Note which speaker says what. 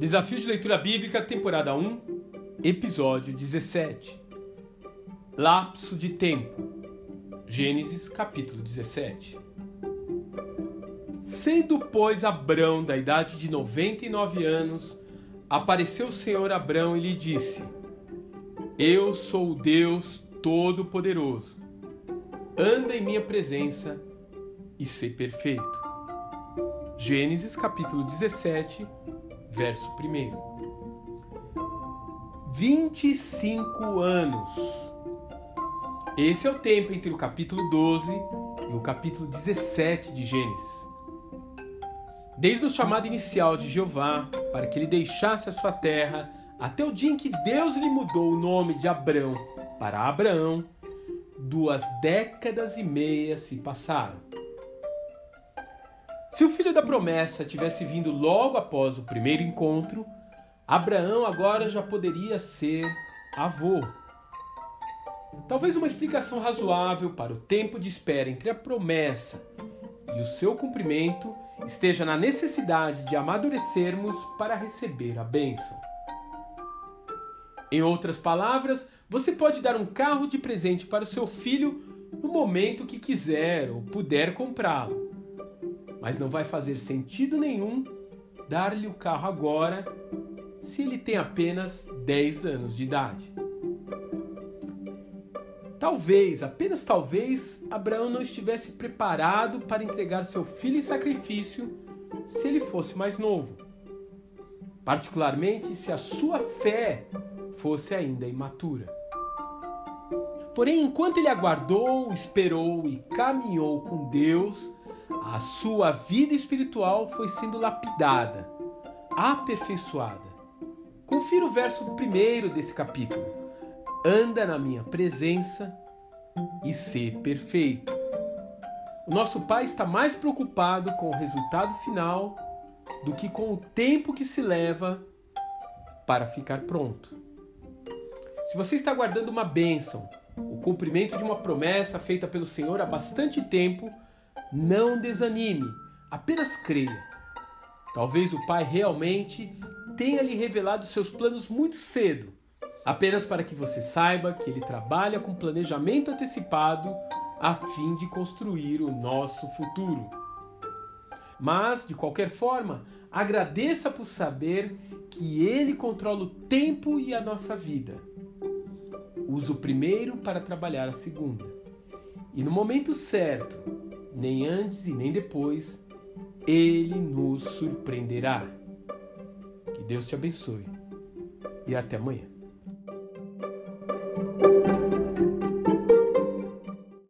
Speaker 1: Desafio de Leitura Bíblica, temporada 1, episódio 17. Lapso de tempo. Gênesis, capítulo 17. Sendo, pois, Abrão da idade de 99 anos, apareceu o Senhor Abrão e lhe disse: Eu sou o Deus Todo-Poderoso. Anda em minha presença e ser perfeito. Gênesis capítulo 17, verso 1. 25 anos. Esse é o tempo entre o capítulo 12 e o capítulo 17 de Gênesis. Desde o chamado inicial de Jeová para que ele deixasse a sua terra até o dia em que Deus lhe mudou o nome de Abrão para Abraão, duas décadas e meia se passaram. Se o filho da promessa tivesse vindo logo após o primeiro encontro, Abraão agora já poderia ser avô. Talvez uma explicação razoável para o tempo de espera entre a promessa e o seu cumprimento esteja na necessidade de amadurecermos para receber a bênção. Em outras palavras, você pode dar um carro de presente para o seu filho no momento que quiser ou puder comprá-lo mas não vai fazer sentido nenhum dar-lhe o carro agora se ele tem apenas 10 anos de idade. Talvez, apenas talvez, Abraão não estivesse preparado para entregar seu filho em sacrifício se ele fosse mais novo, particularmente se a sua fé fosse ainda imatura. Porém, enquanto ele aguardou, esperou e caminhou com Deus, a sua vida espiritual foi sendo lapidada, aperfeiçoada. Confira o verso primeiro desse capítulo. Anda na minha presença e ser perfeito. O nosso Pai está mais preocupado com o resultado final do que com o tempo que se leva para ficar pronto. Se você está aguardando uma bênção, o cumprimento de uma promessa feita pelo Senhor há bastante tempo, não desanime, apenas creia. Talvez o Pai realmente tenha lhe revelado seus planos muito cedo, apenas para que você saiba que ele trabalha com planejamento antecipado a fim de construir o nosso futuro. Mas, de qualquer forma, agradeça por saber que ele controla o tempo e a nossa vida. Usa o primeiro para trabalhar a segunda. E no momento certo, nem antes e nem depois, Ele nos surpreenderá. Que Deus te abençoe e até amanhã.